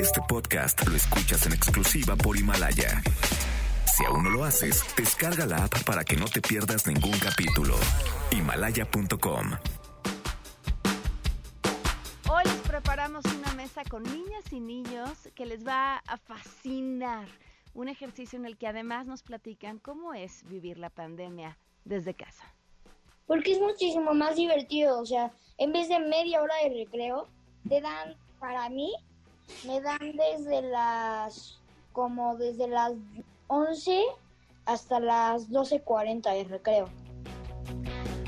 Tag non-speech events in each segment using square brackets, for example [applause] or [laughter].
Este podcast lo escuchas en exclusiva por Himalaya. Si aún no lo haces, descarga la app para que no te pierdas ningún capítulo. Himalaya.com Hoy les preparamos una mesa con niñas y niños que les va a fascinar. Un ejercicio en el que además nos platican cómo es vivir la pandemia desde casa. Porque es muchísimo más divertido, o sea, en vez de media hora de recreo, te dan, para mí, me dan desde las, como desde las 11 hasta las 12.40 de recreo.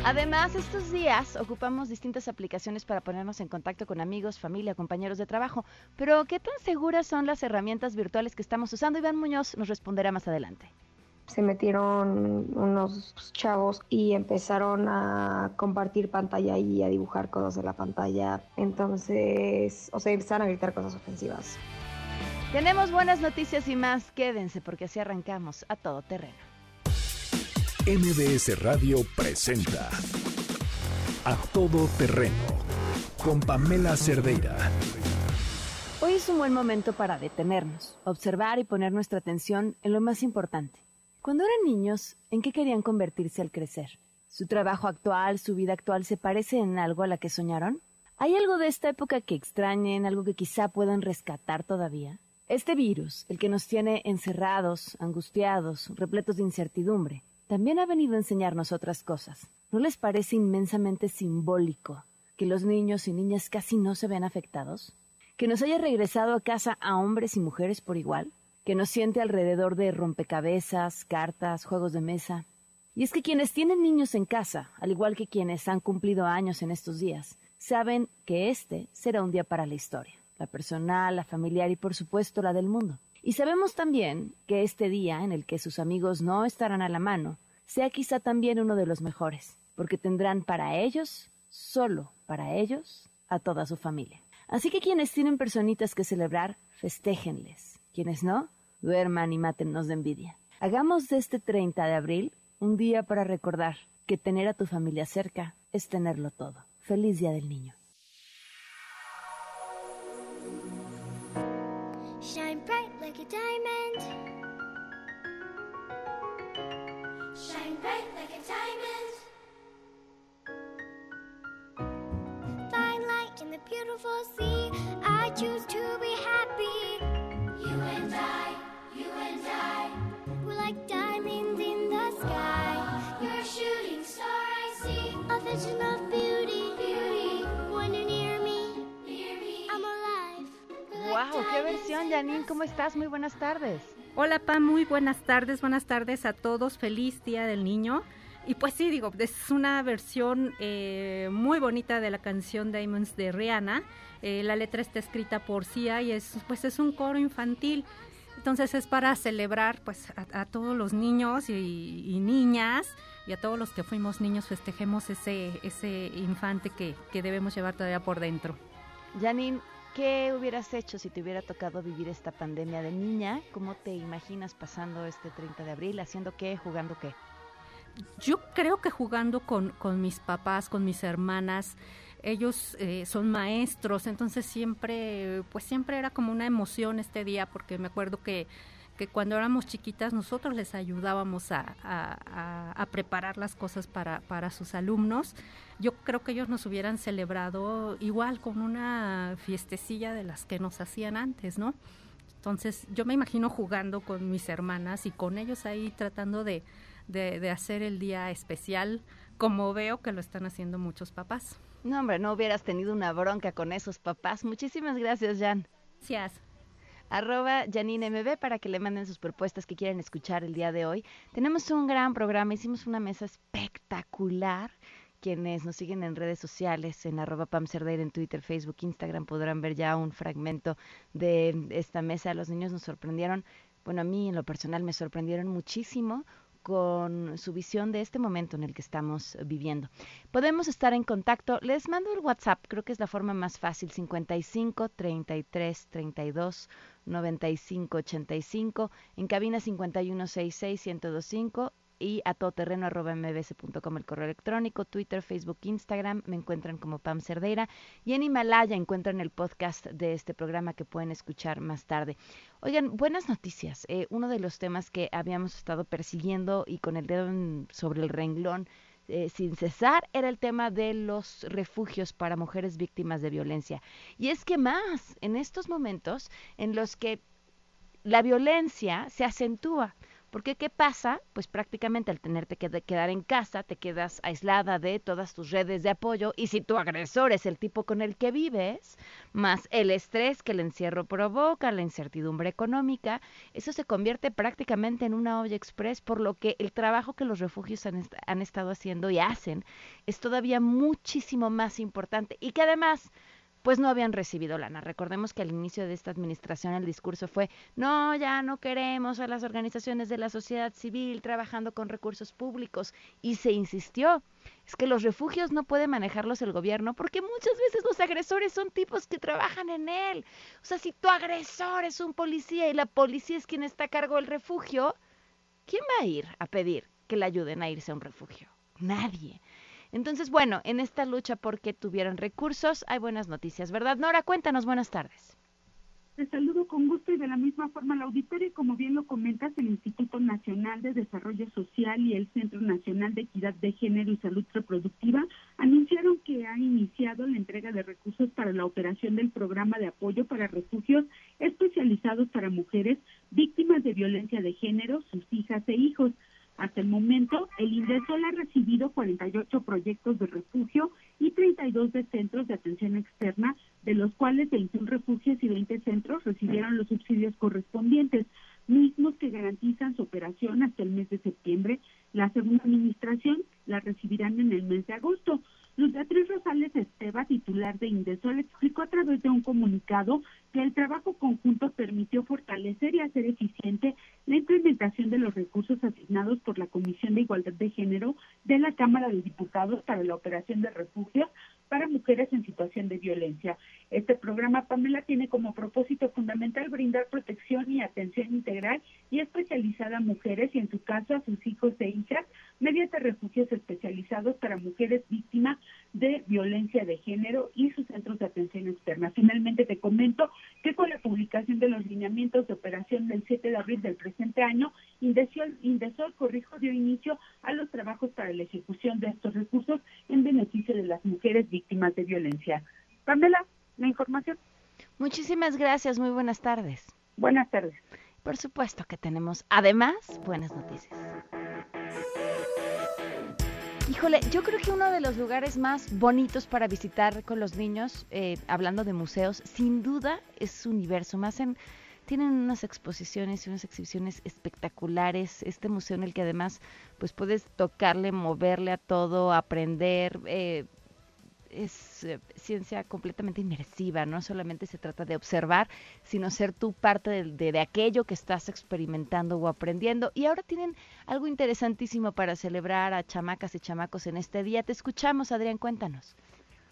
Además, estos días ocupamos distintas aplicaciones para ponernos en contacto con amigos, familia, compañeros de trabajo. Pero, ¿qué tan seguras son las herramientas virtuales que estamos usando? Iván Muñoz nos responderá más adelante. Se metieron unos chavos y empezaron a compartir pantalla y a dibujar cosas en la pantalla. Entonces, o sea, empezaron a gritar cosas ofensivas. Tenemos buenas noticias y más. Quédense porque así arrancamos a todo terreno. MBS Radio presenta A Todo Terreno con Pamela Cerdeira. Hoy es un buen momento para detenernos, observar y poner nuestra atención en lo más importante. Cuando eran niños, ¿en qué querían convertirse al crecer? ¿Su trabajo actual, su vida actual se parece en algo a la que soñaron? ¿Hay algo de esta época que extrañen, algo que quizá puedan rescatar todavía? Este virus, el que nos tiene encerrados, angustiados, repletos de incertidumbre, también ha venido a enseñarnos otras cosas. ¿No les parece inmensamente simbólico que los niños y niñas casi no se vean afectados? ¿Que nos haya regresado a casa a hombres y mujeres por igual? ¿Que nos siente alrededor de rompecabezas, cartas, juegos de mesa? Y es que quienes tienen niños en casa, al igual que quienes han cumplido años en estos días, saben que este será un día para la historia, la personal, la familiar y por supuesto la del mundo. Y sabemos también que este día en el que sus amigos no estarán a la mano, sea quizá también uno de los mejores, porque tendrán para ellos, solo para ellos, a toda su familia. Así que quienes tienen personitas que celebrar, festéjenles. Quienes no, duerman y mátennos de envidia. Hagamos de este 30 de abril un día para recordar que tener a tu familia cerca es tenerlo todo. Feliz Día del Niño. Shine bright like a diamond. Shine bright like a diamond. Fine light in the beautiful sea. I choose to be happy. ¡Wow! ¡Qué diamonds versión, in the Janine! ¿Cómo estás? Muy buenas tardes. Hola Pam, muy buenas tardes, buenas tardes a todos, feliz Día del Niño. Y pues sí, digo, es una versión eh, muy bonita de la canción Diamonds de Rihanna. Eh, la letra está escrita por Sia y es, pues es un coro infantil. Entonces es para celebrar pues a, todos los niños y, y niñas y a todos los que fuimos niños festejemos ese, ese infante que, que debemos llevar todavía por dentro. Janine, ¿qué hubieras hecho si te hubiera tocado vivir esta pandemia de niña? ¿Cómo te imaginas pasando este 30 de abril? ¿Haciendo qué? ¿Jugando qué? Yo creo que jugando con, con mis papás, con mis hermanas, ellos eh, son maestros, entonces siempre, pues siempre era como una emoción este día, porque me acuerdo que, que cuando éramos chiquitas nosotros les ayudábamos a, a- a- preparar las cosas para, para sus alumnos. Yo creo que ellos nos hubieran celebrado igual con una fiestecilla de las que nos hacían antes, ¿no? Entonces yo me imagino jugando con mis hermanas y con ellos ahí tratando de, de, de hacer el día especial, como veo que lo están haciendo muchos papás. No, hombre, no hubieras tenido una bronca con esos papás. Muchísimas gracias, Jan. Gracias. Arroba Janine MB para que le manden sus propuestas que quieren escuchar el día de hoy. Tenemos un gran programa, hicimos una mesa espectacular. Quienes nos siguen en redes sociales, en arroba Pam Cerdeira, en Twitter, Facebook, Instagram, podrán ver ya un fragmento de esta mesa. Los niños nos sorprendieron, bueno, a mí en lo personal me sorprendieron muchísimo con su visión de este momento en el que estamos viviendo. Podemos estar en contacto. Les mando el WhatsApp, creo que es la forma más fácil, 55 33 32 95 85, en cabina 51 66 1025 y a todoterreno.mbs.com el correo electrónico, Twitter, Facebook, Instagram. Me encuentran como Pam Cerdeira. Y en Himalaya encuentran el podcast de este programa que pueden escuchar más tarde. Oigan, buenas noticias. Eh, uno de los temas que habíamos estado persiguiendo y con el dedo sobre el renglón eh, sin cesar era el tema de los refugios para mujeres víctimas de violencia. Y es que más en estos momentos en los que la violencia se acentúa. Porque ¿qué pasa? Pues prácticamente al tenerte que quedar en casa, te quedas aislada de todas tus redes de apoyo y si tu agresor es el tipo con el que vives, más el estrés que el encierro provoca, la incertidumbre económica, eso se convierte prácticamente en una olla express, por lo que el trabajo que los refugios han, han estado haciendo y hacen es todavía muchísimo más importante y que además pues no habían recibido lana. Recordemos que al inicio de esta administración el discurso fue, no, ya no queremos a las organizaciones de la sociedad civil trabajando con recursos públicos. Y se insistió, es que los refugios no puede manejarlos el gobierno porque muchas veces los agresores son tipos que trabajan en él. O sea, si tu agresor es un policía y la policía es quien está a cargo del refugio, ¿quién va a ir a pedir que le ayuden a irse a un refugio? Nadie. Entonces, bueno, en esta lucha porque tuvieron recursos, hay buenas noticias, ¿verdad? Nora, cuéntanos, buenas tardes. Te saludo con gusto y de la misma forma al auditorio como bien lo comentas, el Instituto Nacional de Desarrollo Social y el Centro Nacional de Equidad de Género y Salud Reproductiva anunciaron que ha iniciado la entrega de recursos para la operación del programa de apoyo para refugios especializados para mujeres víctimas de violencia de género, sus hijas e hijos. Hasta el momento, el INDESOL ha recibido 48 proyectos de refugio y 32 de centros de atención externa, de los cuales 21 refugios y 20 centros recibieron los subsidios correspondientes, mismos que garantizan su operación hasta el mes de septiembre. La segunda administración la recibirán en el mes de agosto. Luz Beatriz Rosales Esteba, titular de Indesol, explicó a través de un comunicado que el trabajo conjunto permitió fortalecer y hacer eficiente la implementación de los recursos asignados por la Comisión de Igualdad de Género de la Cámara de Diputados para la operación de refugios para mujeres en situación de violencia. Este programa, Pamela, tiene como propósito fundamental brindar protección y atención integral y especializada a mujeres y, en su caso, a sus hijos e hijas, mediante refugios especializados para mujeres víctimas de violencia de género y sus centros de atención externa. Finalmente, te comento que con la publicación de los lineamientos de operación del 7 de abril del presente año, Indesol, Indesol Corrijo dio inicio a los trabajos para la ejecución de estos recursos en beneficio de las mujeres víctimas de violencia. Pamela, la información. Muchísimas gracias, muy buenas tardes. Buenas tardes. Por supuesto que tenemos además buenas noticias. Híjole, yo creo que uno de los lugares más bonitos para visitar con los niños, eh, hablando de museos, sin duda es Universo. Más en, tienen unas exposiciones y unas exhibiciones espectaculares. Este museo en el que además, pues puedes tocarle, moverle a todo, aprender. Eh, es eh, ciencia completamente inmersiva, no solamente se trata de observar, sino ser tú parte de, de, aquello que estás experimentando o aprendiendo. Y ahora tienen algo interesantísimo para celebrar a chamacas y chamacos en este día. Te escuchamos, Adrián, cuéntanos.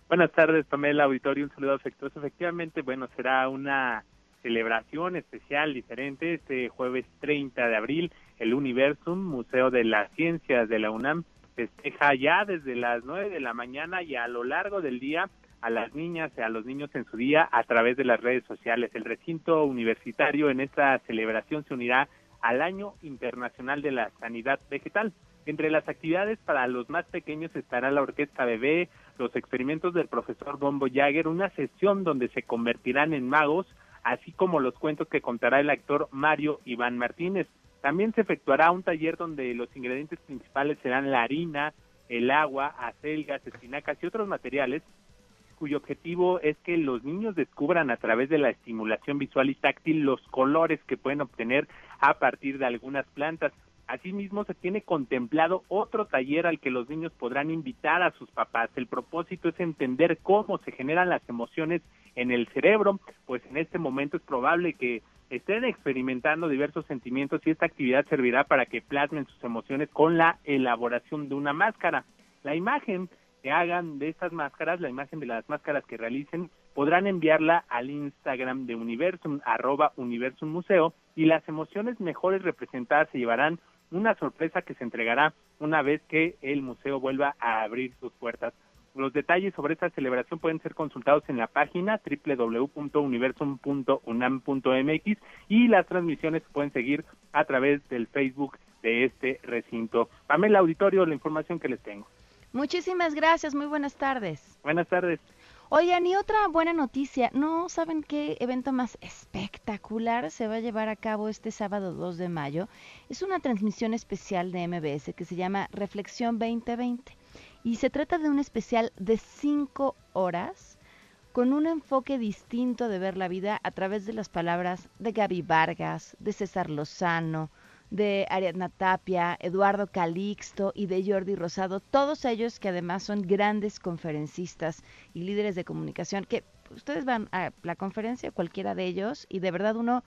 Buenas tardes, Pamela Auditorio, un saludo afectuoso. Efectivamente, bueno, será una celebración especial, diferente, este jueves 30 de abril, el Universum, Museo de las Ciencias de la UNAM, festeja ya desde las nueve de la mañana y a lo largo del día a las niñas y a los niños en su día a través de las redes sociales. El recinto universitario en esta celebración se unirá al Año Internacional de la Sanidad Vegetal. Entre las actividades para los más pequeños estará la Orquesta Bebé, los experimentos del profesor Bombo Jagger, una sesión donde se convertirán en magos, así como los cuentos que contará el actor Mario Iván Martínez. También se efectuará un taller donde los ingredientes principales serán la harina, el agua, acelgas, espinacas y otros materiales, cuyo objetivo es que los niños descubran a través de la estimulación visual y táctil los colores que pueden obtener a partir de algunas plantas. Asimismo, se tiene contemplado otro taller al que los niños podrán invitar a sus papás. El propósito es entender cómo se generan las emociones en el cerebro, pues en este momento es probable que estén experimentando diversos sentimientos y esta actividad servirá para que plasmen sus emociones con la elaboración de una máscara. La imagen que hagan de estas máscaras, la imagen de las máscaras que realicen, podrán enviarla al Instagram de Universum, arroba Universum Museo, y las emociones mejores representadas se llevarán una sorpresa que se entregará una vez que el museo vuelva a abrir sus puertas. Los detalles sobre esta celebración pueden ser consultados en la página www.universum.unam.mx y las transmisiones se pueden seguir a través del Facebook de este recinto. Pamela Auditorio, la información que les tengo. Muchísimas gracias, muy buenas tardes. Buenas tardes. Oigan, y otra buena noticia, ¿no saben qué evento más espectacular se va a llevar a cabo este sábado 2 de mayo? Es una transmisión especial de MBS que se llama Reflexión 2020 y se trata de un especial de 5 horas con un enfoque distinto de ver la vida a través de las palabras de Gaby Vargas, de César Lozano, de Ariadna Tapia, Eduardo Calixto y de Jordi Rosado, todos ellos que además son grandes conferencistas y líderes de comunicación, que ustedes van a la conferencia, cualquiera de ellos, y de verdad uno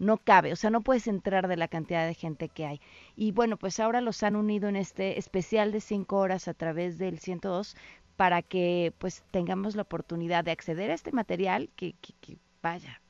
no cabe, o sea, no puedes entrar de la cantidad de gente que hay. Y bueno, pues ahora los han unido en este especial de cinco horas a través del 102 para que pues tengamos la oportunidad de acceder a este material que, que, que vaya,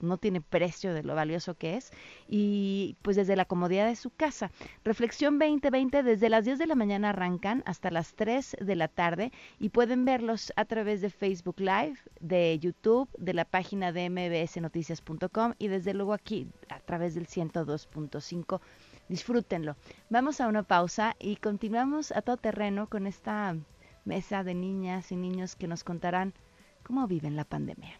no tiene precio de lo valioso que es y pues desde la comodidad de su casa. Reflexión 2020 desde las 10 de la mañana arrancan hasta las 3 de la tarde y pueden verlos a través de Facebook Live, de YouTube, de la página de mbsnoticias.com y desde luego aquí a través del 102.5. Disfrútenlo. Vamos a una pausa y continuamos a todo terreno con esta mesa de niñas y niños que nos contarán cómo viven la pandemia.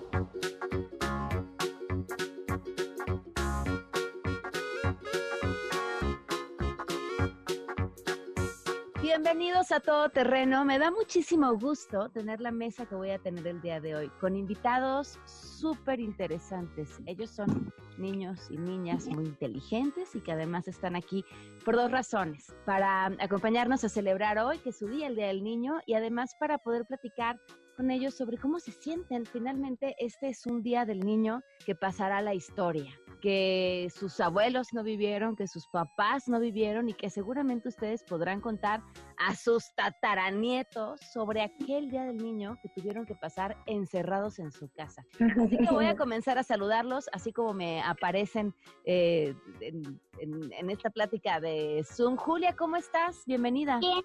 Bienvenidos a Todo Terreno. Me da muchísimo gusto tener la mesa que voy a tener el día de hoy con invitados súper interesantes. Ellos son niños y niñas muy inteligentes y que además están aquí por dos razones. Para acompañarnos a celebrar hoy, que es su día, el Día del Niño, y además para poder platicar con ellos sobre cómo se sienten. Finalmente, este es un día del niño que pasará a la historia, que sus abuelos no vivieron, que sus papás no vivieron y que seguramente ustedes podrán contar a sus tataranietos sobre aquel día del niño que tuvieron que pasar encerrados en su casa. Así que voy a [laughs] comenzar a saludarlos, así como me aparecen eh, en, en- en esta plática de Zoom. Julia, ¿cómo estás? Bienvenida. Bien,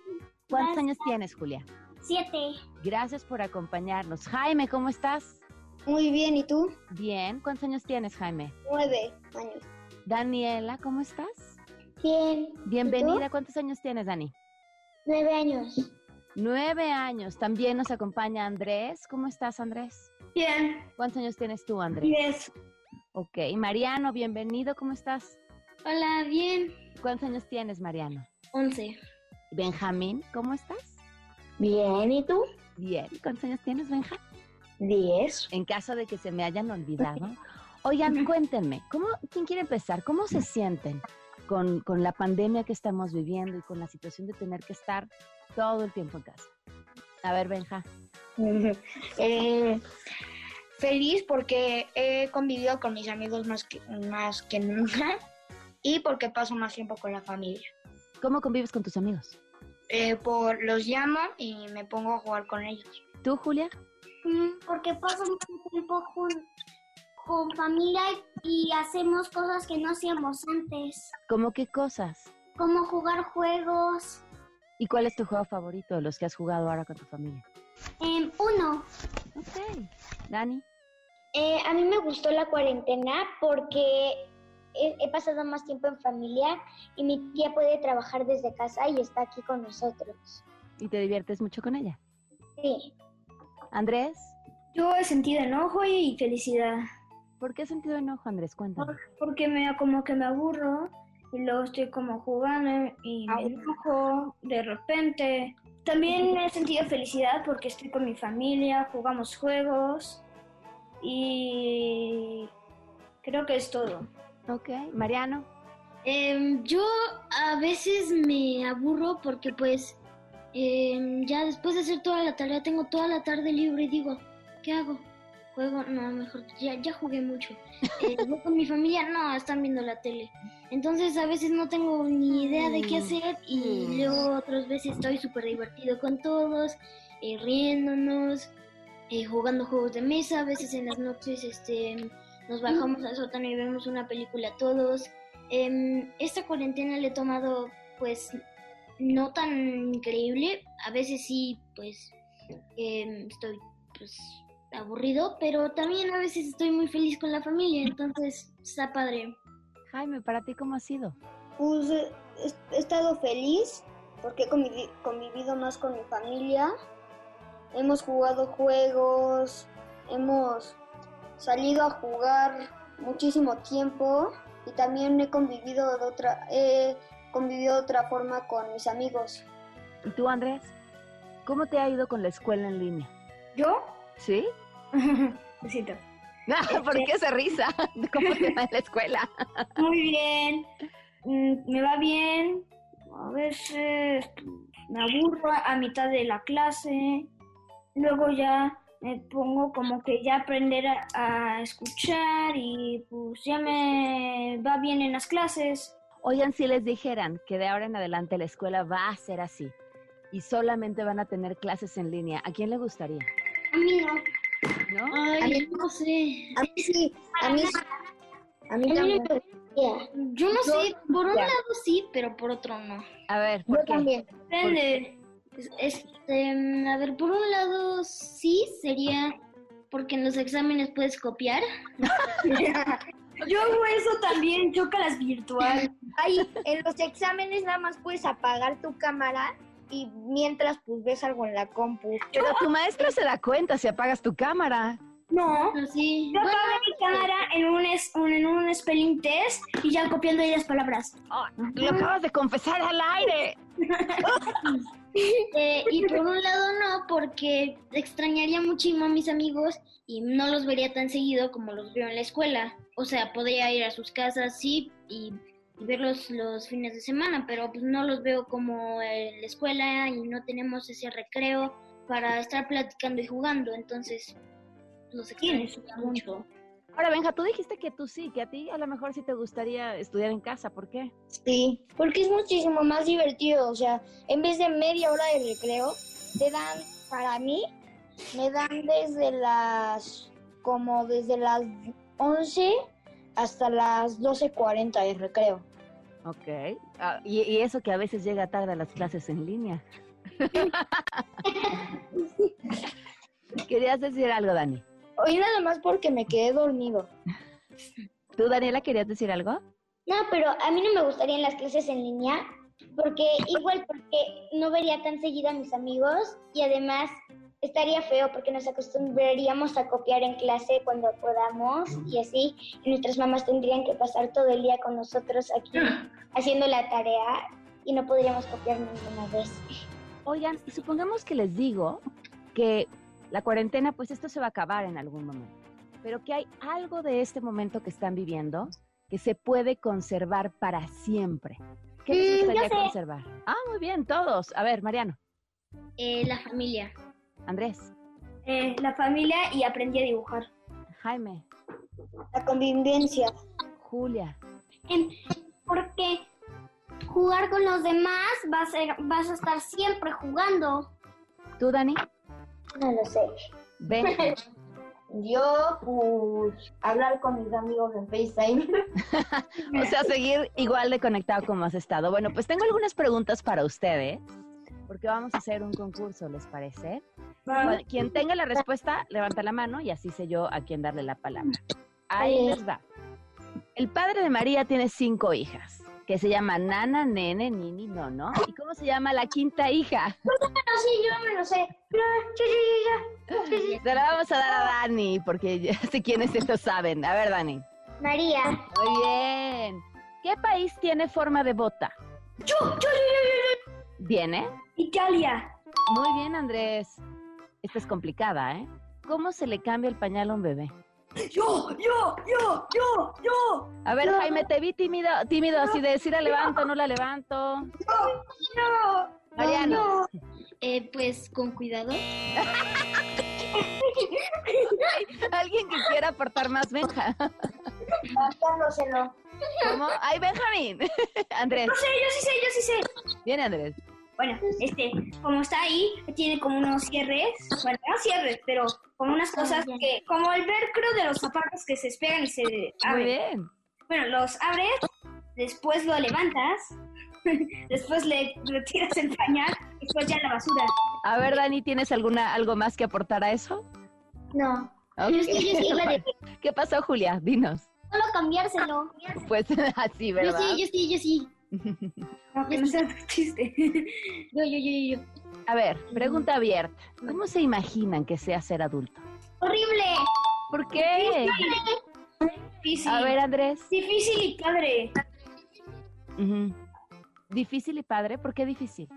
¿Cuántos años tienes, Julia? Siete. Gracias por acompañarnos. Jaime, ¿cómo estás? Muy bien, ¿y tú? Bien. ¿Cuántos años tienes, Jaime? Nueve años. Daniela, ¿cómo estás? Bien. Bienvenida. ¿Cuántos años tienes, Dani? Nueve años. Nueve años. También nos acompaña Andrés. ¿Cómo estás, Andrés? Bien. ¿Cuántos años tienes tú, Andrés? Diez. Ok. Mariano, bienvenido. ¿Cómo estás? Hola, bien. ¿Cuántos años tienes, Mariano? Once. Benjamín, ¿cómo estás? Bien, ¿y tú? Bien. ¿Cuántos años tienes, Benja? Diez. En caso de que se me hayan olvidado. [laughs] Oigan, cuéntenme, ¿cómo, ¿quién quiere empezar? ¿Cómo se sienten con, con la pandemia que estamos viviendo y con la situación de tener que estar todo el tiempo en casa? A ver, Benja. Eh, feliz porque he convivido con mis amigos más que, más que nunca y porque paso más tiempo con la familia. ¿Cómo convives con tus amigos? Eh, por, los llamo y me pongo a jugar con ellos. ¿Tú, Julia? Mm, Porque paso mucho tiempo con, con familia y hacemos cosas que no hacíamos antes, ¿Cómo qué cosas? como jugar juegos. ¿Y cuál es tu juego favorito de los que has jugado ahora con tu familia? Em, uno, Ok. Dani. Eh, a mí me gustó la cuarentena porque he, he pasado más tiempo en familia y mi tía puede trabajar desde casa y está aquí con nosotros. ¿Y te diviertes mucho con ella? Sí. Andrés. Yo he sentido enojo y felicidad, ¿Por qué has sentido enojo, Andrés? Cuéntame. porque me como que me aburro y luego estoy como jugando y me enojo de repente. También he sentido felicidad porque estoy con mi familia, jugamos juegos y creo que es todo. Ok. Mariano. Em, yo a veces me aburro porque pues em, ya después de hacer toda la tarea tengo toda la tarde libre y digo, ¿qué hago? juego, no, mejor, ya, ya jugué mucho. [laughs] Eh, yo con mi familia, no, están viendo la tele. Entonces a veces no tengo ni idea de qué hacer y luego otras veces estoy súper divertido con todos, eh, riéndonos, eh, jugando juegos de mesa. A veces en las noches este, nos bajamos al sótano y vemos una película todos. Em, esta cuarentena le he tomado pues no tan increíble. A veces sí, pues em, estoy pues aburrido, pero también a veces estoy muy feliz con la familia, entonces está padre. Jaime, ¿para ti cómo ha sido? Pues eh, he, estado feliz porque he convivi- convivido más con mi familia. Hemos jugado juegos, hemos salido a jugar muchísimo tiempo y también he convivido de otra, he convivido de otra forma con mis amigos. ¿Y tú, Andrés? ¿Cómo te ha ido con la escuela en línea? ¿Yo? ¿Sí? [laughs] Besito. [laughs] ¿Por qué esa risa? [laughs] ¿Cómo te va en la escuela? Muy bien. Mm, Me va bien. A veces me aburro a mitad de la clase. Luego ya me pongo como que ya aprender a, a escuchar y pues ya me va bien en las clases. Oigan, si les dijeran que de ahora en adelante la escuela va a ser así y solamente van a tener clases en línea, ¿a quién le gustaría? A mí no. ¿No? Ay, no sé. A mí sí, a mí, a mí A mí también. Yo no sé, por un ya. lado sí, pero por otro no. A ver, ¿por Yo qué? también. Depende. Es- Este, a ver, por un lado sí sería porque en los exámenes puedes copiar. [laughs] Yo hago eso también, las virtual. Ay, en los exámenes nada más puedes apagar tu cámara y mientras pues ves algo en la compu. Pero tu maestro se da cuenta si apagas tu cámara. No, sí. Yo apago mi cámara en un, es- un- en un spelling test y ya copiando ahí las palabras. Oh, lo acabas de confesar al aire. [laughs] [laughs] Eh, y por un lado no, porque extrañaría muchísimo a mis amigos y no los vería tan seguido como los veo en la escuela. O sea, podría ir a sus casas, sí, y, y verlos los fines de semana, pero pues no los veo como en la escuela y no tenemos ese recreo para estar platicando y jugando, entonces los extraño mucho. Ahora, Benja, tú dijiste que tú sí, que a ti a lo mejor sí te gustaría estudiar en casa. ¿Por qué? Sí, porque es muchísimo más divertido. O sea, en vez de media hora de recreo, te dan, para mí, me dan desde las, como desde las 11 hasta las 12.40 de recreo. Ok. Ah, y, y eso que a veces llega tarde a las clases en línea. [laughs] [laughs] ¿Querías decir algo, Dani? Hoy nada más porque me quedé dormido. ¿Tú, Daniela, querías decir algo? No, pero a mí no me gustarían las clases en línea, porque igual porque no vería tan seguido a mis amigos y además estaría feo porque nos acostumbraríamos a copiar en clase cuando podamos y así y nuestras mamás tendrían que pasar todo el día con nosotros aquí haciendo la tarea y no podríamos copiar ninguna vez. Oigan, supongamos que les digo que la cuarentena, pues esto se va a acabar en algún momento, pero que hay algo de este momento que están viviendo que se puede conservar para siempre. ¿Qué les Mm, yo gustaría conservar? Ah, muy bien, todos. A ver, Mariano, Eh, la familia. Andrés, Eh, la familia y aprendí a dibujar. Jaime, La convivencia. Julia, Em, Porque jugar con los demás va a ser, vas a estar siempre jugando. tú, Dani, No lo sé. [laughs] Yo, pues, hablar con mis amigos en FaceTime. [laughs] o sea, seguir igual de conectado como has estado. Bueno, pues tengo algunas preguntas para ustedes, porque vamos a hacer un concurso, ¿les parece? Bueno, quien tenga la respuesta, levanta la mano y así sé yo a quién darle la palabra. Ahí les va. El padre de María tiene cinco hijas, que se llaman Nana, Nene, Nini, Nono. ¿Y cómo se llama la quinta hija? No, sí, yo me lo sé. No. Se la vamos a dar a Dani, porque ya sé quiénes lo saben. A ver, Dani. María. Muy bien. ¿Qué país tiene forma de bota? Yo, yo, yo, yo, yo, ¿Viene? Italia. Muy bien, Andrés. Esta es complicada, ¿eh? ¿Cómo se le cambia el pañal a un bebé? Yo, yo, yo, yo, yo. A ver, Jaime, te vi tímido, tímido así de decir la levanto, no la levanto. No. Mariano. Eh, pues con cuidado. [laughs] Alguien aportar más, Benja? Gastándoselo. ¿Cómo? ¡Ay, Benjamín! [laughs] Andrés. No sé, yo sí sé, yo sí sé. Viene Andrés. Bueno, este, como está ahí, tiene como unos cierres, bueno, no cierres, pero como unas cosas que, como el velcro de los zapatos que se despegan y se Muy abren. bien. Bueno, los abres, después lo levantas, [laughs] después le retiras el pañal, después ya la basura. A ver, Dani, ¿tienes alguna algo más que aportar a eso? No. Ok. Yo sí, yo sí iba de ¿Qué pasó, Julia? Dinos. solo cambiárselo. Pues [laughs] así, Yo ¿verdad? sí, yo sí, yo sí. [laughs] Que no sea tu chiste. Yo, yo, yo, yo. A ver, pregunta abierta. ¿Cómo se imaginan que sea ser adulto? ¡Horrible! ¿Por qué? Difícil. A ver, Andrés. Difícil y padre. ¿Difícil y padre? ¿Por qué difícil?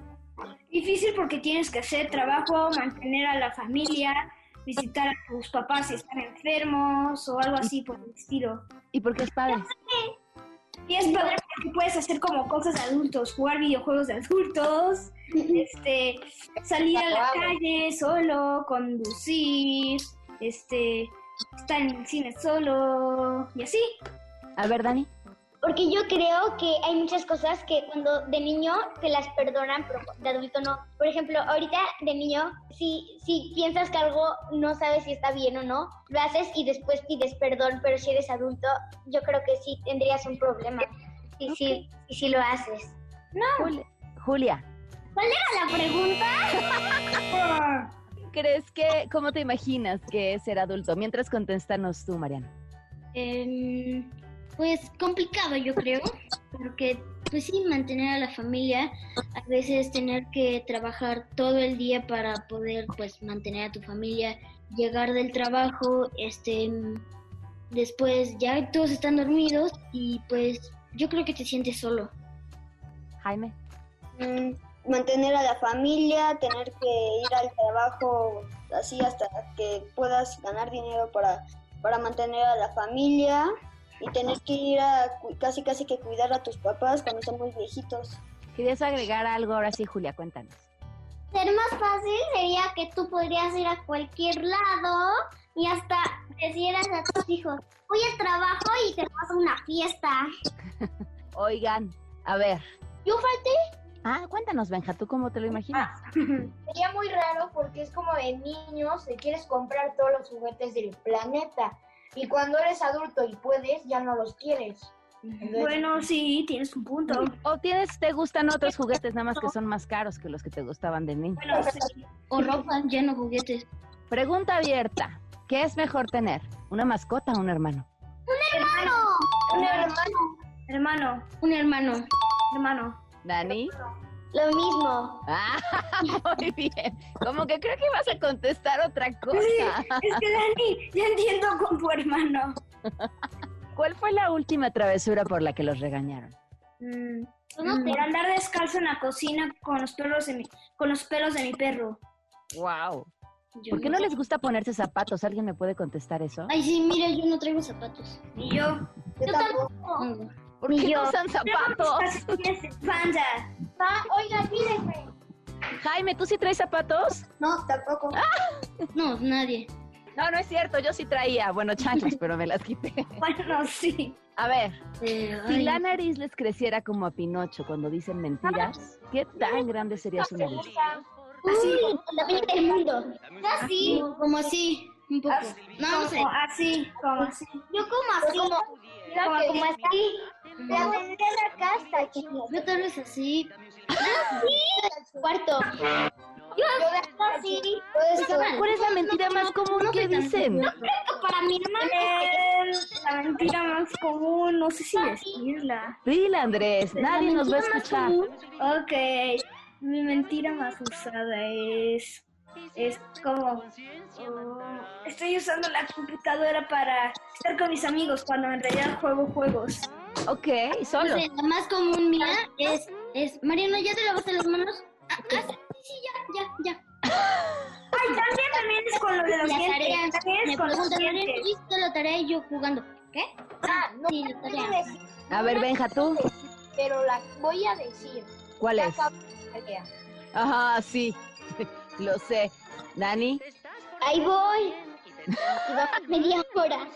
Difícil porque tienes que hacer trabajo, mantener a la familia, visitar a tus papás si están enfermos o algo así por el estilo. ¿Y por qué es padre? Y es padre porque puedes hacer como cosas de adultos, jugar videojuegos de adultos, este, salir a la calle solo, conducir, este, estar en el cine solo y así. A ver, Dani. Porque yo creo que hay muchas cosas que cuando de niño te las perdonan, pero de adulto no. Por ejemplo, ahorita de niño, si, si piensas que algo no sabes si está bien o no, lo haces y después pides perdón, pero si eres adulto, yo creo que sí tendrías un problema. Y sí, y sí lo haces. Juli- Julia, ¿Cuál era la pregunta? [laughs] ¿crees que, cómo te imaginas que es ser adulto? Mientras contéstanos tú, Mariana. Em, pues complicado yo creo, porque pues sí, mantener a la familia, a veces tener que trabajar todo el día para poder pues mantener a tu familia, llegar del trabajo, este, después ya todos están dormidos y pues yo creo que te sientes solo. Jaime. Mm, mantener a la familia, tener que ir al trabajo así hasta que puedas ganar dinero para, para mantener a la familia y tener que ir a cu- casi casi que cuidar a tus papás cuando son muy viejitos. ¿Querías agregar algo? Ahora sí, Julia, cuéntanos. Ser más fácil sería que tú podrías ir a cualquier lado y hasta decieras a tus hijos, voy al trabajo y te vas a una fiesta. [laughs] Oigan, a ver. ¿Yo falté? Ah, cuéntanos, Benja, ¿tú cómo te lo imaginas? [laughs] Sería muy raro porque es como de niños, te quieres comprar todos los juguetes del planeta. Y cuando eres adulto y puedes, ya no los quieres. Entonces, Bueno, sí, tienes un punto. ¿O tienes, te gustan otros juguetes, nada más que son más caros que los que te gustaban de niño? Bueno, sí. O ropa, ya no juguetes. Pregunta abierta. ¿Qué es mejor tener? ¿Una mascota o un hermano? ¡Hermano! un hermano. Hermano, Un hermano. hermano. ¿Dani? Lo mismo. Ah, [laughs] muy bien. Como que creo que ibas a contestar otra cosa. Es que Dani, ya entiendo con tu hermano. ¿Cuál fue la última travesura por la que los regañaron? Mm, No por andar descalzo en la cocina con los perros de mi, con los pelos de mi perro. Wow. Yo ¿Por qué no les gusta ponerse zapatos? ¿Alguien me puede contestar eso? Ay, sí, mira, yo no traigo zapatos. Y yo, Yo tampoco. No. ¿Por qué no usan zapatos? panda. Ah, oiga, mírenme. Jaime, ¿tú sí traes zapatos? No, tampoco. No, nadie. No, no es cierto, yo sí traía. Bueno, chanclas, pero me las quité. [laughs] Bueno, sí. A ver, Eh, si ay, la nariz les creciera como a Pinocho cuando dicen mentiras, ¿qué tan grande sería su nariz? Uy, la película del mundo. Así. Como así, un poco. No, no sé. Como así, como así. Yo como así. Como, Como, que como así. la tendría acá hasta chiquita. Yo tal vez así. Cuarto. Yo de acá así. ¿Cuál es la mentira más común que dicen? Para mi hermano. Eh, la mentira más común, no sé si decirla. Dile, Andrés, nadie nos va a escuchar. Ok, mi mentira más usada es... Es como... oh, estoy usando la computadora para estar con mis amigos cuando en realidad juego juegos. Ok, solo. la más común mía es, es Mariana, ¿ya te lavaste las manos? Ah, ah, sí, ya, ya, ya. Ay, también, también es con lo de los dientes. tareas. También Me es con los dientes. ¿hiciste la tarea y yo jugando? ¿Qué? Ah, no Sí, la tarea. A ver, Benja, tú. pero la voy a decir. ¿Cuál es? Tarea. Ajá, sí. [laughs] Lo sé. ¿Dani? Ahí voy. Media hora.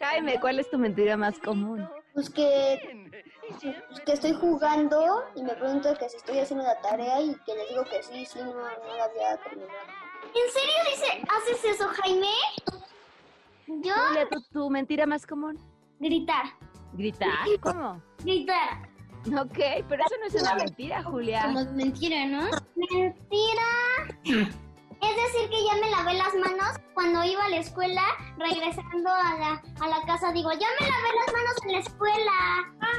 Jaime, ¿cuál es tu mentira más común? Pues que, pues que estoy jugando y me pregunto que si estoy haciendo la tarea y que les digo que sí, sí, no, no la había terminado. ¿En serio dice, haces eso, Jaime? ¿Yo? ¿tu, tu mentira más común? Gritar. ¿Gritar? ¿Cómo? Gritar. [laughs] Ok, pero eso no es una mentira, Julia. Como mentira, ¿no? Mentira. Es decir, que ya me lavé las manos cuando iba a la escuela, regresando a la, a la casa, digo, ya me lavé las manos en la escuela.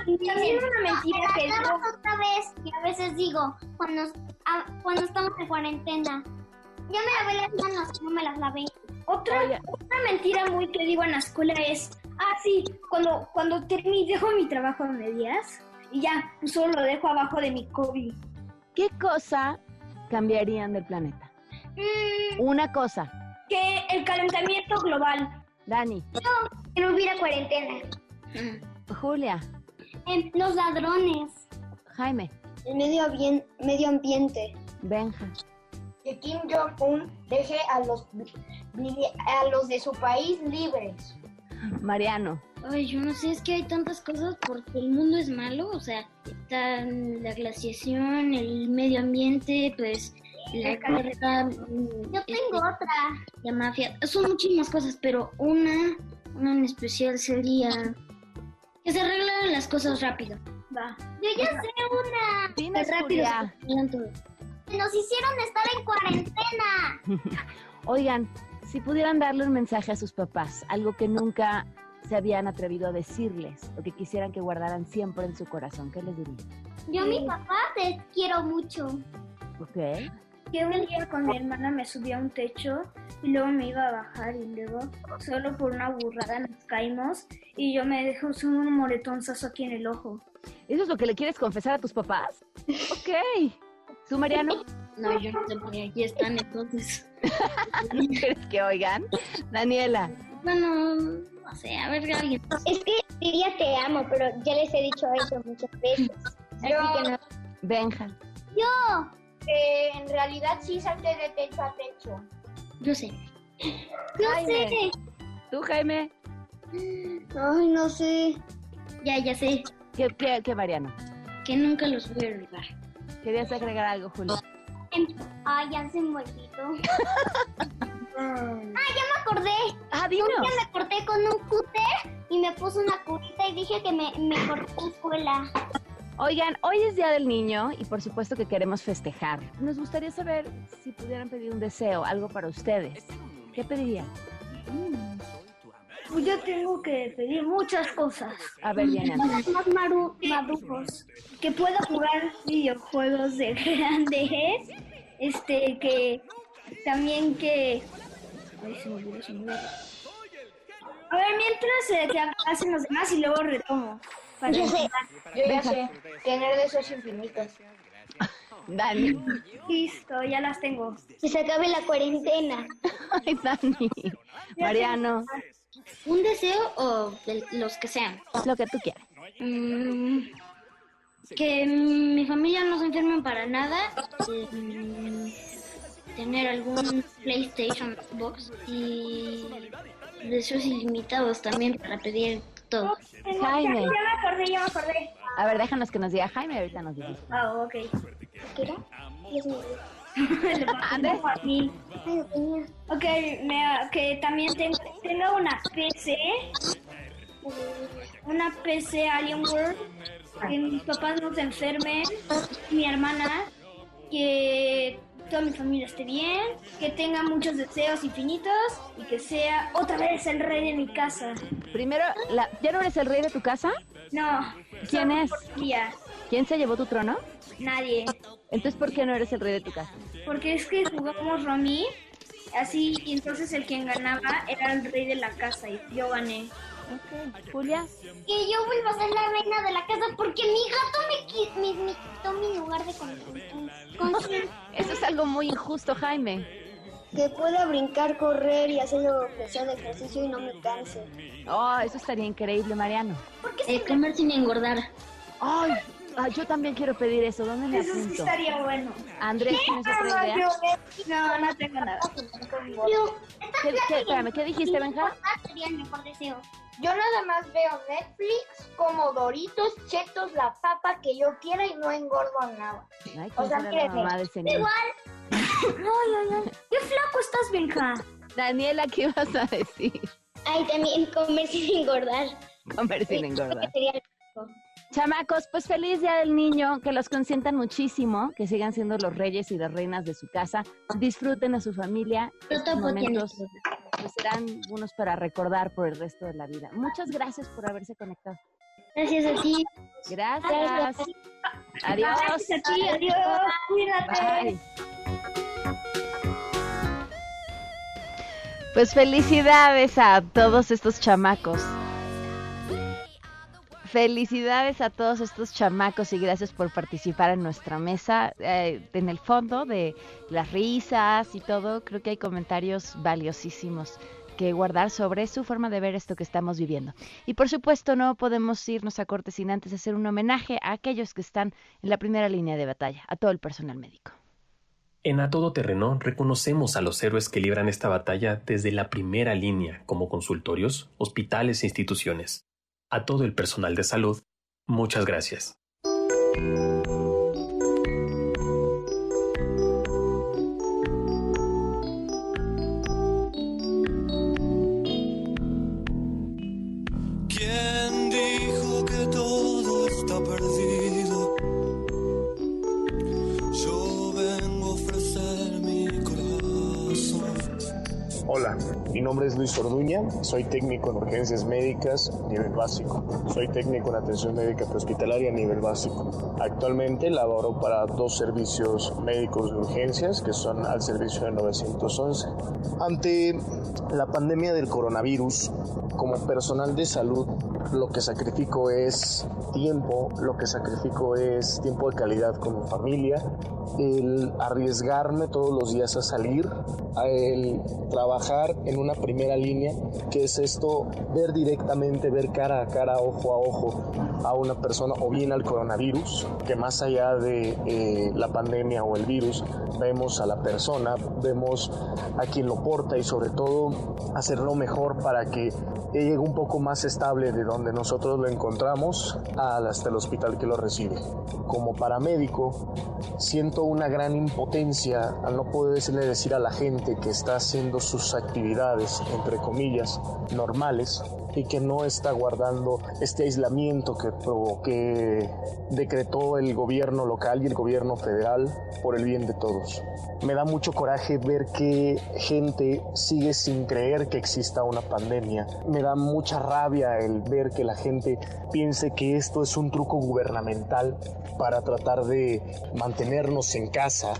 y también una mentira que otra vez, y a veces digo, cuando, a- cuando estamos en cuarentena, ya me lavé las manos, no me las lavé. Otra, otra mentira muy que digo en la escuela es, ah, sí, cuando, cuando termino, dejo mi trabajo a medias y ya, pues solo lo dejo abajo de mi COVID. ¿Qué cosa cambiarían del planeta? Mm, Una cosa. Que el calentamiento global. Dani, que no hubiera cuarentena. Julia, los ladrones. Jaime, El medio, ambien- medio ambiente. Benja, Que Kim Jong-un deje a los, a los de su país libres. Mariano, Ay, yo no sé, es que hay tantas cosas porque el mundo es malo, o sea, está la glaciación, el medio ambiente, pues la guerra, mm, Yo tengo este, otra. la mafia, son muchísimas cosas, pero una, una en especial sería que se arreglaran las cosas rápido. Va. Yo ya sé una. Dinos, rápido se arreglan. Nos hicieron estar en cuarentena. [laughs] Oigan, si pudieran darle un mensaje a sus papás, algo que nunca se habían atrevido a decirles, o que quisieran que guardaran siempre en su corazón, ¿qué les dirían? Yo a mi papá te quiero mucho. Ok. Que un día con mi hermana me subí a un techo y luego me iba a bajar y luego solo por una burrada nos caímos y yo me dejé un moretonzazo aquí en el ojo. ¿Eso es lo que le quieres confesar a tus papás? [laughs] Ok. ¿Tú, Mariano? No, yo no sé por aquí están, entonces. [laughs] ¿No quieres que oigan? Daniela. Bueno, no sé, a ver, alguien. Es que diría te amo, pero ya les he dicho eso muchas veces. Así que no. Benja. Yo. Que en realidad sí salté de techo a techo. Yo sé. Yo Jaime. sé. ¿Tú, Jaime? Ay, no sé. Ya, ya sé, ¿Qué, qué, qué Mariano? que nunca los voy a olvidar. ¿Querías agregar algo, Julio? Ay, ya se me olvidó. [laughs] ah, ya me acordé. Ah, día me corté con un cúter y me puse una curita y dije que me, me corté en escuela. Oigan, hoy es Día del Niño y por supuesto que queremos festejar. Nos gustaría saber si pudieran pedir un deseo, algo para ustedes. ¿Qué pedirían? Pues yo tengo que pedir muchas cosas. A ver, Diana. Más maru- maduros. Que pueda jugar videojuegos de [laughs] grandes. Este, que también que... Ay, se me olvidó, se me olvidó. A ver, mientras eh, que hacen los demás y luego retomo. Para Yo sé, empezar. yo ya sé. Tener deseos infinitos. [laughs] Dani. Listo, ya las tengo. Que se acabe la cuarentena. [laughs] Ay, Dani. Mariano. ¿Un deseo o de los que sean? Lo que tú quieras. Mm, que mi familia no se enferme para nada. mm, tener algún PlayStation Box y deseos ilimitados también para pedir todo. Jaime. Ya, me acordé, ya me acordé. A ver, déjanos que nos diga Jaime, ahorita nos dice. Ah, ok. ¿Qué era? Dios mío. [laughs] Andrés. Ok, me- que también tengo, tengo una PC, una PC Alienware, que mis papás no se enfermen, mi hermana, que toda mi familia esté bien, que tenga muchos deseos infinitos y que sea otra vez el rey de mi casa. Primero, la- ¿ya no eres el rey de tu casa? No. ¿Quién es? ¿Quién se llevó tu trono? Nadie. Entonces, ¿por qué no eres el rey de tu casa? Porque es que jugamos Romy, así, y entonces el quien ganaba era el rey de la casa y yo gané. Ok. Julia. Que yo vuelva a ser la reina de la casa porque mi gato me, qui- me- me quitó mi lugar de con- con- Eso es algo muy injusto, Jaime. Que pueda brincar, correr y hacer lo que sea de ejercicio y no me canse. Oh, eso estaría increíble, Mariano. Eh, comer sin engordar. Ay, ah, yo también quiero pedir eso. ¿Dónde me Eso sí apunto? estaría bueno. Andrés, ¿tienes otra idea? No, no tengo nada. Yo, ¿Qué, qué, espérame, ¿qué dijiste, Benja? sería el mejor deseo. Yo nada más veo Netflix, como Doritos, Chetos, la papa que yo quiera y no engordo nada. Ay, O sea, ¿quién será la créeme. Igual. [laughs] Ay, ay, ay. Qué flaco estás, Benja. Daniela, ¿qué vas a decir? Ay, también comer sin engordar. Comer sin Sí, engordar. Chamacos, pues feliz día del niño, que los consientan muchísimo, que sigan siendo los reyes y las reinas de su casa, disfruten a su familia, estos topo tiene momentos pues, serán unos para recordar por el resto de la vida. Muchas gracias por haberse conectado. Gracias a ti. Gracias. Adiós. Gracias a ti, adiós. Cuídate. Bye. Pues felicidades a todos estos chamacos. Felicidades a todos estos chamacos y gracias por participar en nuestra mesa. Eh, en el fondo de las risas y todo, creo que hay comentarios valiosísimos que guardar sobre su forma de ver esto que estamos viviendo. Y por supuesto no podemos irnos a corte sin antes hacer un homenaje a aquellos que están en la primera línea de batalla, a todo el personal médico. En A Todo Terreno reconocemos a los héroes que libran esta batalla desde la primera línea, como consultorios, hospitales e instituciones. A todo el personal de salud, muchas gracias. Nombre es Luis Orduña, soy técnico en urgencias médicas nivel básico. Soy técnico en atención médica prehospitalaria nivel básico. Actualmente laboro para dos servicios médicos de urgencias que son al servicio de 911. Ante la pandemia del coronavirus, como personal de salud, lo que sacrifico es tiempo, lo que sacrifico es tiempo de calidad con mi familia, el arriesgarme todos los días a salir, el trabajar en una primera línea, que es esto, ver directamente, ver cara a cara, ojo a ojo a una persona o bien al coronavirus, que más allá de eh, la pandemia o el virus, vemos a la persona, vemos a quien lo porta y sobre todo hacerlo mejor para que llegue un poco más estable de donde nosotros lo encontramos hasta el hospital que lo recibe. Como paramédico, siento una gran impotencia al no poderle decir a la gente que está haciendo sus actividades, entre comillas, normales y que no está guardando este aislamiento que, que decretó el gobierno local y el gobierno federal por el bien de todos. Me da mucho coraje ver que gente sigue sin creer que exista una pandemia. Me da mucha rabia el ver que la gente piense que esto es un truco gubernamental para tratar de mantenernos en casa,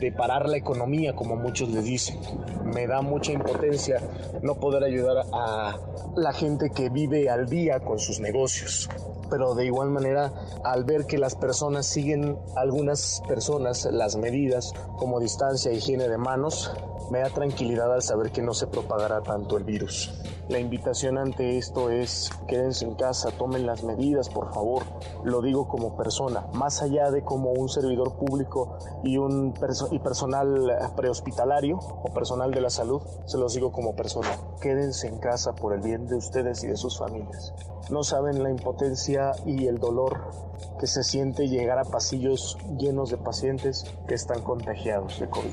de parar la economía, como muchos les dicen. Me da mucha impotencia no poder ayudar a la gente que vive al día con sus negocios. Pero de igual manera, al ver que las personas siguen, algunas personas, las medidas como distancia higiene de manos, me da tranquilidad al saber que no se propagará tanto el virus. La invitación ante esto es quédense en casa, tomen las medidas, por favor. Lo digo como persona, más allá de como un servidor público y un y personal eh, prehospitalario o personal de la salud, se los digo como persona. Quédense en casa por el bien de ustedes y de sus familias. No saben la impotencia y el dolor que se siente llegar a pasillos llenos de pacientes que están contagiados de COVID.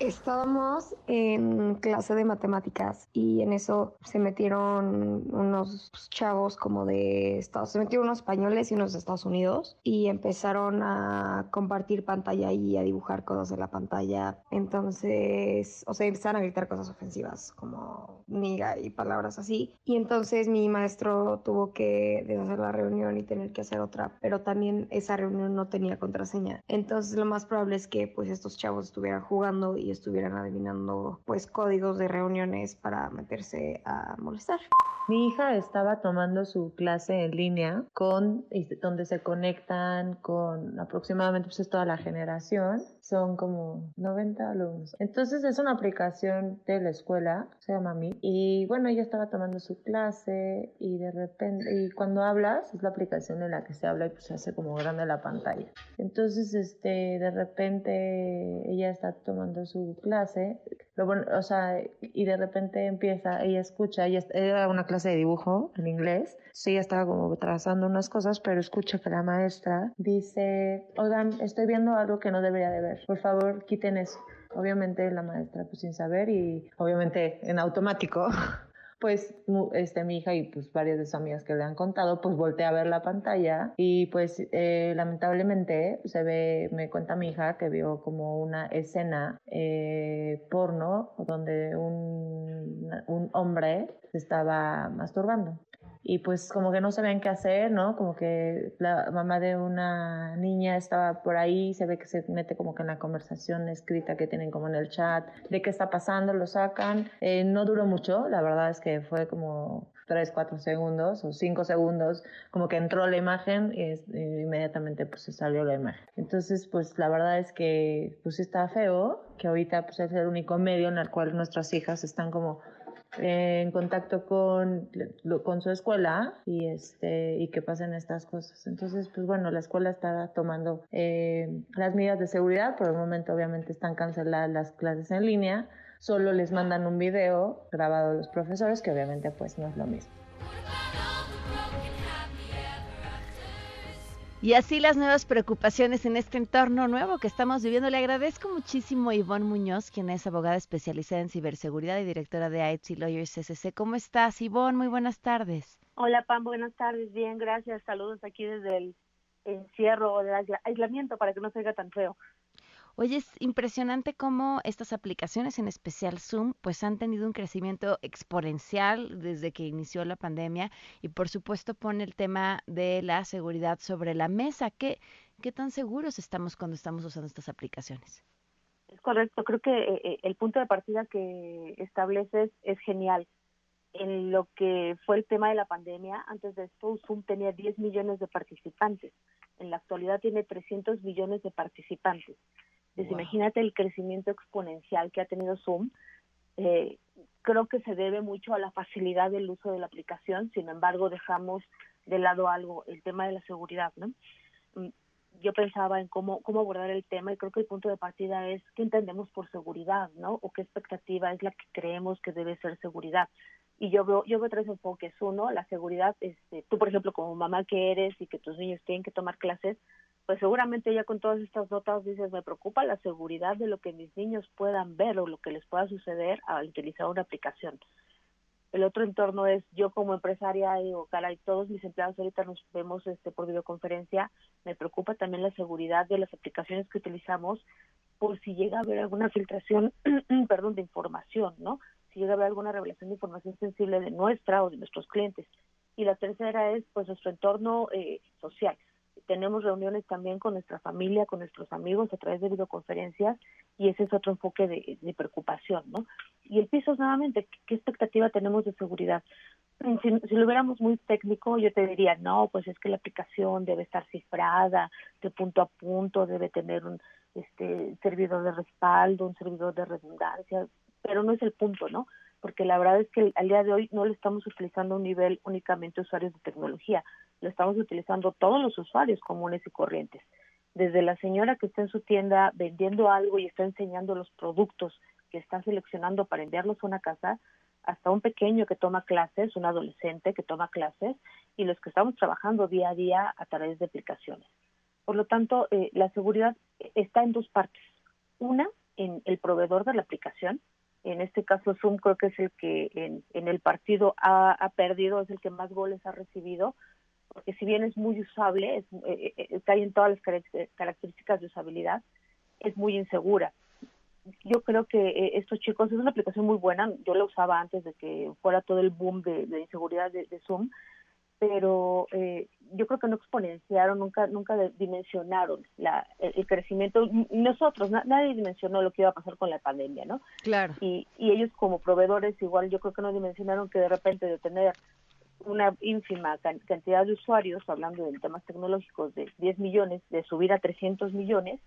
Estábamos en clase de matemáticas y en eso se metieron unos chavos como de Estados se metieron unos españoles y unos de Estados Unidos y empezaron a compartir pantalla y a dibujar cosas en la pantalla. Entonces, o sea, empezaron a gritar cosas ofensivas como niga y palabras así. Y entonces mi maestro tuvo que deshacer la reunión y tener que hacer otra, pero también esa reunión no tenía contraseña. Entonces, lo más probable es que pues estos chavos estuvieran jugando y estuvieran adivinando pues códigos de reuniones para meterse a molestar. Mi hija estaba tomando su clase en línea con donde se conectan con aproximadamente pues, toda la generación, son como 90 alumnos. Entonces es una aplicación de la escuela, se llama Mi, y bueno, ella estaba tomando su clase y de repente, y cuando hablas, es la aplicación en la que se habla y pues se hace como grande la pantalla. Entonces, este, de repente ella está tomando su clase, lo o sea, y de repente empieza, ella escucha, ella era una clase de dibujo en inglés, sí, estaba como trazando unas cosas, pero escucha que la maestra dice, oigan, estoy viendo algo que no debería de ver, por favor, quiten eso. Obviamente la maestra pues sin saber y obviamente en automático pues este, mi hija y pues varias de sus amigas que le han contado, pues volteé a ver la pantalla y pues eh, lamentablemente se ve, me cuenta mi hija que vio como una escena eh, porno donde un, un hombre estaba masturbando y pues como que no sabían qué hacer, ¿no? Como que la mamá de una niña estaba por ahí, se ve que se mete como que en la conversación escrita que tienen como en el chat, de qué está pasando, lo sacan. Eh, no duró mucho, la verdad es que fue como 3, 4 segundos o 5 segundos, como que entró la imagen y, inmediatamente pues se salió la imagen. Entonces pues la verdad es que pues está feo, que ahorita pues es el único medio en el cual nuestras hijas están como en contacto con, con su escuela y, este, y que pasen estas cosas. Entonces, pues bueno, la escuela está tomando eh, las medidas de seguridad. Por el momento, obviamente, están canceladas las clases en línea. Solo les mandan un video grabado a los profesores, que obviamente pues no es lo mismo. Y así las nuevas preocupaciones en este entorno nuevo que estamos viviendo. Le agradezco muchísimo a Ivonne Muñoz, quien es abogada especializada en ciberseguridad y directora de IT Lawyers CCC. ¿Cómo estás, Ivonne? Muy buenas tardes. Hola, Pam. Buenas tardes. Bien, gracias. Saludos aquí desde el encierro o del aislamiento para que no se tan feo. Oye, es impresionante cómo estas aplicaciones, en especial Zoom, pues han tenido un crecimiento exponencial desde que inició la pandemia y por supuesto pone el tema de la seguridad sobre la mesa. ¿Qué, qué tan seguros estamos cuando estamos usando estas aplicaciones? Es correcto, creo que eh, eh, el punto de partida que estableces es genial. En lo que fue el tema de la pandemia, antes de esto, Zoom tenía 10 millones de participantes. En la actualidad tiene 300 millones de participantes. Pues imagínate el crecimiento exponencial que ha tenido Zoom. Eh, creo que se debe mucho a la facilidad del uso de la aplicación, sin embargo dejamos de lado algo, el tema de la seguridad, ¿no? Mm, yo pensaba en cómo, cómo abordar el tema y creo que el punto de partida es qué entendemos por seguridad, ¿no? O qué expectativa es la que creemos que debe ser seguridad. Y yo veo, yo veo tres enfoques. Uno, la seguridad, este, tú por ejemplo como mamá que eres y que tus niños tienen que tomar clases, pues seguramente ya con todas estas notas dices, me preocupa la seguridad de lo que mis niños puedan ver o lo que les pueda suceder al utilizar una aplicación. El otro entorno es yo como empresaria y cara y todos mis empleados ahorita nos vemos este por videoconferencia, me preocupa también la seguridad de las aplicaciones que utilizamos por si llega a haber alguna filtración, [clears throat] perdón, de información, ¿no? Si llega a haber alguna revelación de información sensible de nuestra o de nuestros clientes. Y la tercera es pues nuestro entorno eh, social tenemos reuniones también con nuestra familia, con nuestros amigos a través de videoconferencias y ese es otro enfoque de, preocupación, ¿no? Y el piso, nuevamente, ¿qué expectativa tenemos de seguridad? Si, si, lo hubiéramos muy técnico, yo te diría, no, pues es que la aplicación debe estar cifrada de punto a punto, debe tener un este servidor de respaldo, un servidor de redundancia, pero no es el punto, ¿no? Porque la verdad es que al día de hoy no lo estamos utilizando a un nivel únicamente usuarios de tecnología, lo estamos utilizando todos los usuarios comunes y corrientes. Desde la señora que está en su tienda vendiendo algo y está enseñando los productos que está seleccionando para enviarlos a una casa, hasta un pequeño que toma clases, un adolescente que toma clases, y los que estamos trabajando día a día a través de aplicaciones. Por lo tanto, eh, la seguridad está en dos partes. Una, en el proveedor de la aplicación. En este caso, Zoom creo que es el que en, el partido ha, ha, perdido, es el que más goles ha recibido, porque si bien es muy usable, es, eh, eh, cae en todas las características de usabilidad, es muy insegura. Yo creo que eh, estos chicos, es una aplicación muy buena, yo la usaba antes de que fuera todo el boom de, inseguridad de, Zoom, pero eh, yo creo que no exponenciaron, nunca nunca dimensionaron la, el, crecimiento. Nosotros, nadie dimensionó lo que iba a pasar con la pandemia, ¿no? Claro. Y, y ellos como proveedores igual yo creo que no dimensionaron que de repente de tener una ínfima cantidad de usuarios, hablando de temas tecnológicos de 10 millones, de subir a 300 millones,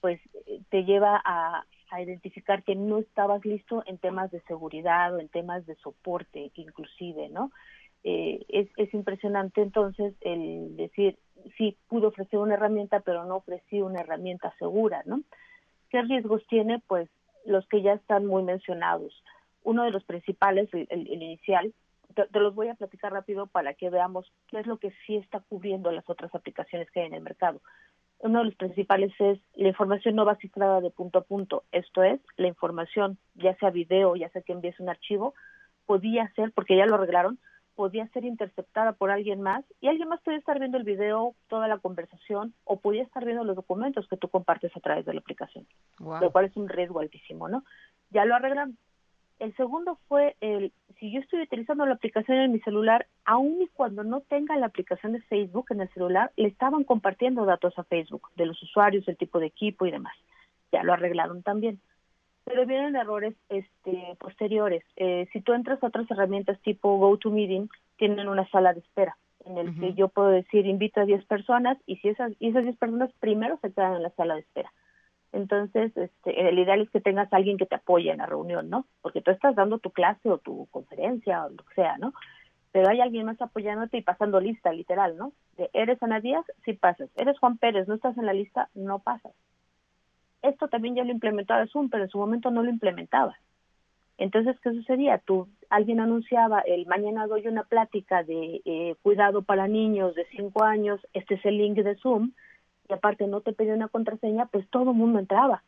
pues eh, te lleva a, identificar que no estabas listo en temas de seguridad o en temas de soporte inclusive, ¿no? Eh, es, es impresionante entonces el decir, sí, pude ofrecer una herramienta, pero no ofrecí una herramienta segura, ¿no? ¿Qué riesgos tiene? Pues los que ya están muy mencionados. Uno de los principales, el, inicial, te, te, los voy a platicar rápido para que veamos qué es lo que sí está cubriendo las otras aplicaciones que hay en el mercado. Uno de los principales es la información no va cifrada de punto a punto. Esto es, la información, ya sea video, ya sea que envíes un archivo, podía ser, porque ya lo arreglaron, podía ser interceptada por alguien más y alguien más podía estar viendo el video, toda la conversación o podía estar viendo los documentos que tú compartes a través de la aplicación, wow. lo cual es un riesgo altísimo, ¿no? Ya lo arreglan. El segundo fue el, si yo estoy utilizando la aplicación en mi celular, aun y cuando no tenga la aplicación de Facebook en el celular, le estaban compartiendo datos a Facebook de los usuarios, el tipo de equipo y demás. Ya lo arreglaron también pero vienen errores este, posteriores. Eh, si tú entras a otras herramientas tipo GoToMeeting, tienen una sala de espera en el uh -huh. que yo puedo decir invito a 10 personas y si esas, y esas 10 personas primero se quedan en la sala de espera. Entonces, este, el ideal es que tengas alguien que te apoye en la reunión, ¿no? Porque tú estás dando tu clase o tu conferencia o lo que sea, ¿no? Pero hay alguien más apoyándote y pasando lista, literal, ¿no? De, ¿Eres Ana Díaz? Sí pasas. ¿Eres Juan Pérez? ¿No estás en la lista? No pasas esto también ya lo implementaba Zoom, pero en su momento no lo implementaba. Entonces, ¿qué sucedía? Tú, alguien anunciaba, el mañana doy una plática de eh, cuidado para niños de 5 años, este es el link de Zoom, y aparte no te pedía una contraseña, pues todo el mundo entraba.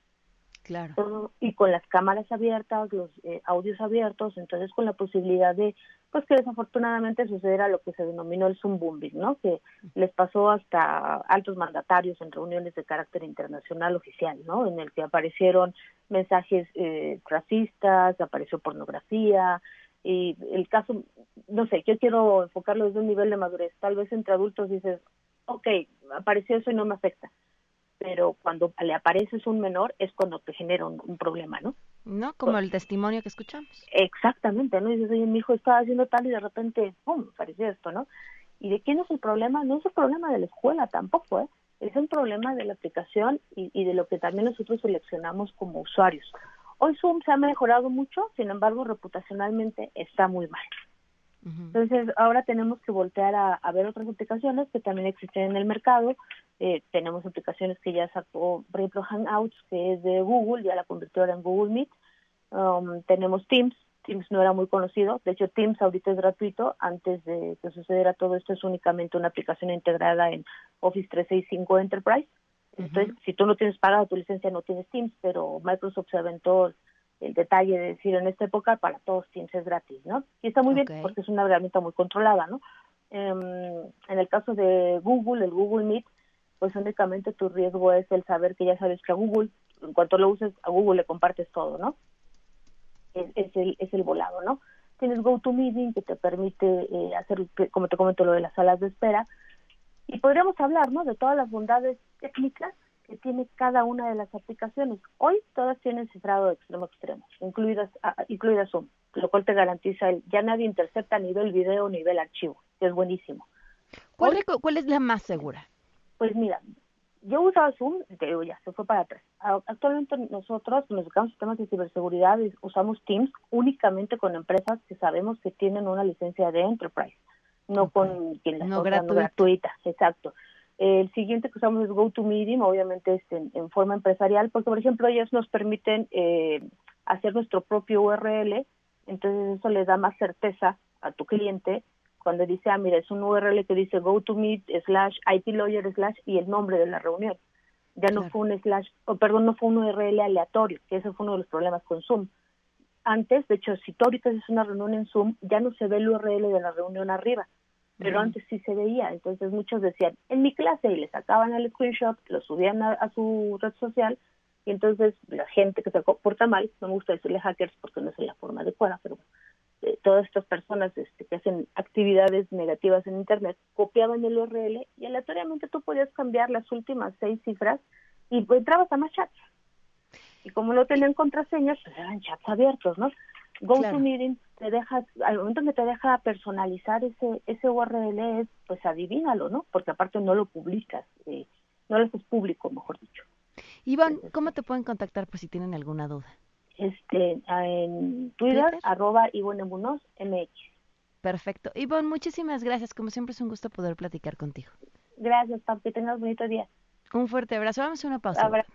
Claro. Todo, y con las cámaras abiertas, los eh, audios abiertos, entonces con la posibilidad de, pues que desafortunadamente sucediera lo que se denominó el Zoom bombing, ¿no? Que les pasó hasta altos mandatarios en reuniones de carácter internacional oficial, ¿no? En el que aparecieron mensajes eh, racistas, apareció pornografía, y el caso, no sé, yo quiero enfocarlo desde un nivel de madurez, tal vez entre adultos dices, ok, apareció eso y no me afecta pero cuando le apareces un menor es cuando te genera un, un problema, ¿no? No, como pues, el testimonio que escuchamos. Exactamente, ¿no? Y dices, oye, mi hijo estaba haciendo tal y de repente, ¡pum!, apareció esto, ¿no? ¿Y de quién es el problema? No es el problema de la escuela tampoco, ¿eh? Es un problema de la aplicación y, y de lo que también nosotros seleccionamos como usuarios. Hoy Zoom se ha mejorado mucho, sin embargo, reputacionalmente está muy mal. Uh -huh. Entonces, ahora tenemos que voltear a, a, ver otras aplicaciones que también existen en el mercado. Eh, tenemos aplicaciones que ya sacó, por ejemplo, Hangouts, que es de Google, ya la convirtió ahora en Google Meet. Um, tenemos Teams, Teams no era muy conocido. De hecho, Teams ahorita es gratuito. Antes de que sucediera todo esto, es únicamente una aplicación integrada en Office 365 Enterprise. Entonces, uh -huh. si tú no tienes pagada tu licencia, no tienes Teams, pero Microsoft se aventó el detalle de decir en esta época para todos Teams es gratis, ¿no? Y está muy okay. bien porque es una herramienta muy controlada, ¿no? Um, en el caso de Google, el Google Meet, pues únicamente tu riesgo es el saber que ya sabes que a Google, en cuanto lo uses, a Google le compartes todo, ¿no? Es, es el, es el volado, ¿no? Tienes GoToMeeting que te permite eh, hacer, como te comento, lo de las salas de espera. Y podríamos hablar, ¿no? De todas las bondades técnicas que tiene cada una de las aplicaciones. Hoy todas tienen cifrado de extremo a extremo, incluidas, incluidas Zoom, lo cual te garantiza el, ya nadie intercepta a nivel video, nivel archivo, que es buenísimo. ¿Cuál, Hoy, ¿Cuál es la más segura? Pues mira, yo usaba Zoom, te digo ya, se fue para atrás. Actualmente nosotros nos dedicamos a temas de ciberseguridad usamos Teams únicamente con empresas que sabemos que tienen una licencia de Enterprise, no okay. con quien las no, gratuita. no gratuita, exacto. El siguiente que usamos es GoToMeeting, obviamente es en, en, forma empresarial, porque por ejemplo ellos nos permiten eh, hacer nuestro propio URL, entonces eso le da más certeza a tu cliente cuando dice, ah, mira, es un URL que dice GoToMeet slash IT Lawyer slash y el nombre de la reunión. Ya no claro. fue un slash, oh, perdón, no fue un URL aleatorio, que ese fue uno de los problemas con Zoom. Antes, de hecho, si tú ahorita haces una reunión en Zoom, ya no se ve el URL de la reunión arriba, pero uh -huh. antes sí se veía. Entonces muchos decían, en mi clase, y le sacaban el screenshot, lo subían a, a su red social, y entonces la gente que se comporta mal, no me gusta decirle hackers porque no es la forma adecuada, pero eh, todas estas personas este, que hacen actividades negativas en Internet, copiaban el URL y aleatoriamente tú podías cambiar las últimas seis cifras y pues, entrabas a más chats. Y como no tenían contraseñas, pues eran chats abiertos, ¿no? GoToMeeting te deja, al momento en que te deja personalizar ese ese URL, es, pues adivínalo, ¿no? Porque aparte no lo publicas, eh, no lo haces público, mejor dicho. Ivonne, ¿cómo te pueden contactar por si tienen alguna duda? Este, en Twitter, ¿Twitter? arroba Ivonne Munoz, MX. Perfecto. Ivonne, muchísimas gracias. Como siempre es un gusto poder platicar contigo. Gracias, Pam, que tengas bonito día. Un fuerte abrazo. Vamos a una pausa. Abra-.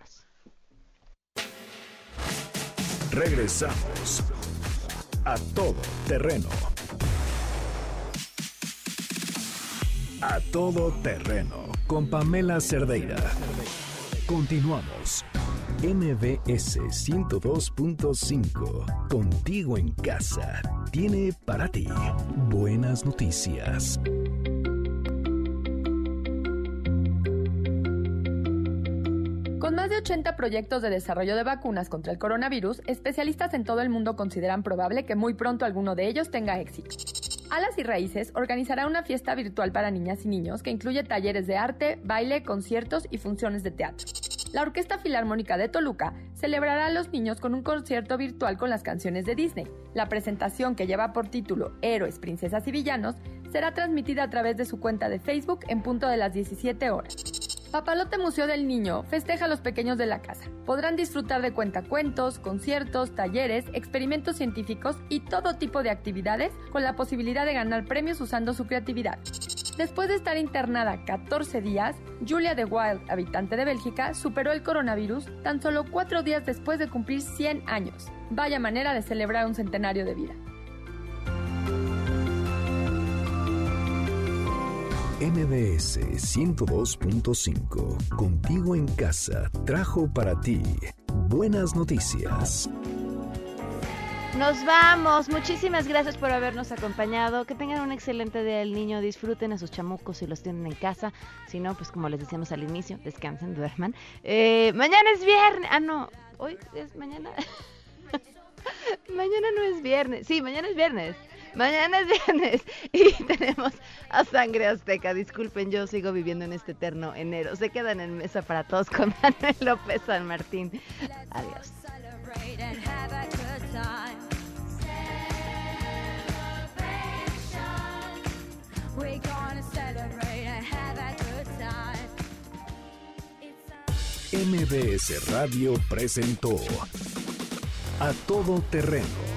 Regresamos a todo terreno. A todo terreno con Pamela Cerdeira. Continuamos. MBS 102.5. Contigo en casa. Tiene para ti buenas noticias. Con más de 80 proyectos de desarrollo de vacunas contra el coronavirus, especialistas en todo el mundo consideran probable que muy pronto alguno de ellos tenga éxito. Alas y Raíces organizará una fiesta virtual para niñas y niños que incluye talleres de arte, baile, conciertos y funciones de teatro. La Orquesta Filarmónica de Toluca celebrará a los niños con un concierto virtual con las canciones de Disney. La presentación, que lleva por título Héroes, Princesas y Villanos, será transmitida a través de su cuenta de Facebook en punto de las 17 horas. Papalote Museo del Niño festeja a los pequeños de la casa. Podrán disfrutar de cuentacuentos, conciertos, talleres, experimentos científicos y todo tipo de actividades con la posibilidad de ganar premios usando su creatividad. Después de estar internada 14 días, Julia de Wild, habitante de Bélgica, superó el coronavirus tan solo cuatro días después de cumplir 100 años. Vaya manera de celebrar un centenario de vida. MBS 102.5. Contigo en casa trajo para ti buenas noticias. Nos vamos. Muchísimas gracias por habernos acompañado. Que tengan un excelente día del niño. Disfruten a sus chamucos si los tienen en casa. Si no, pues como les decíamos al inicio, descansen, duerman. Eh, mañana es viernes. Ah, no. Hoy es mañana. [laughs] mañana no es viernes. Sí, mañana es viernes. Mañana es viernes [laughs] y tenemos a Sangre Azteca. Disculpen, yo sigo viviendo en este eterno enero. Se quedan en mesa para todos con [laughs] Manuel López San Martín. Adiós. MBS Radio presentó A Todo Terreno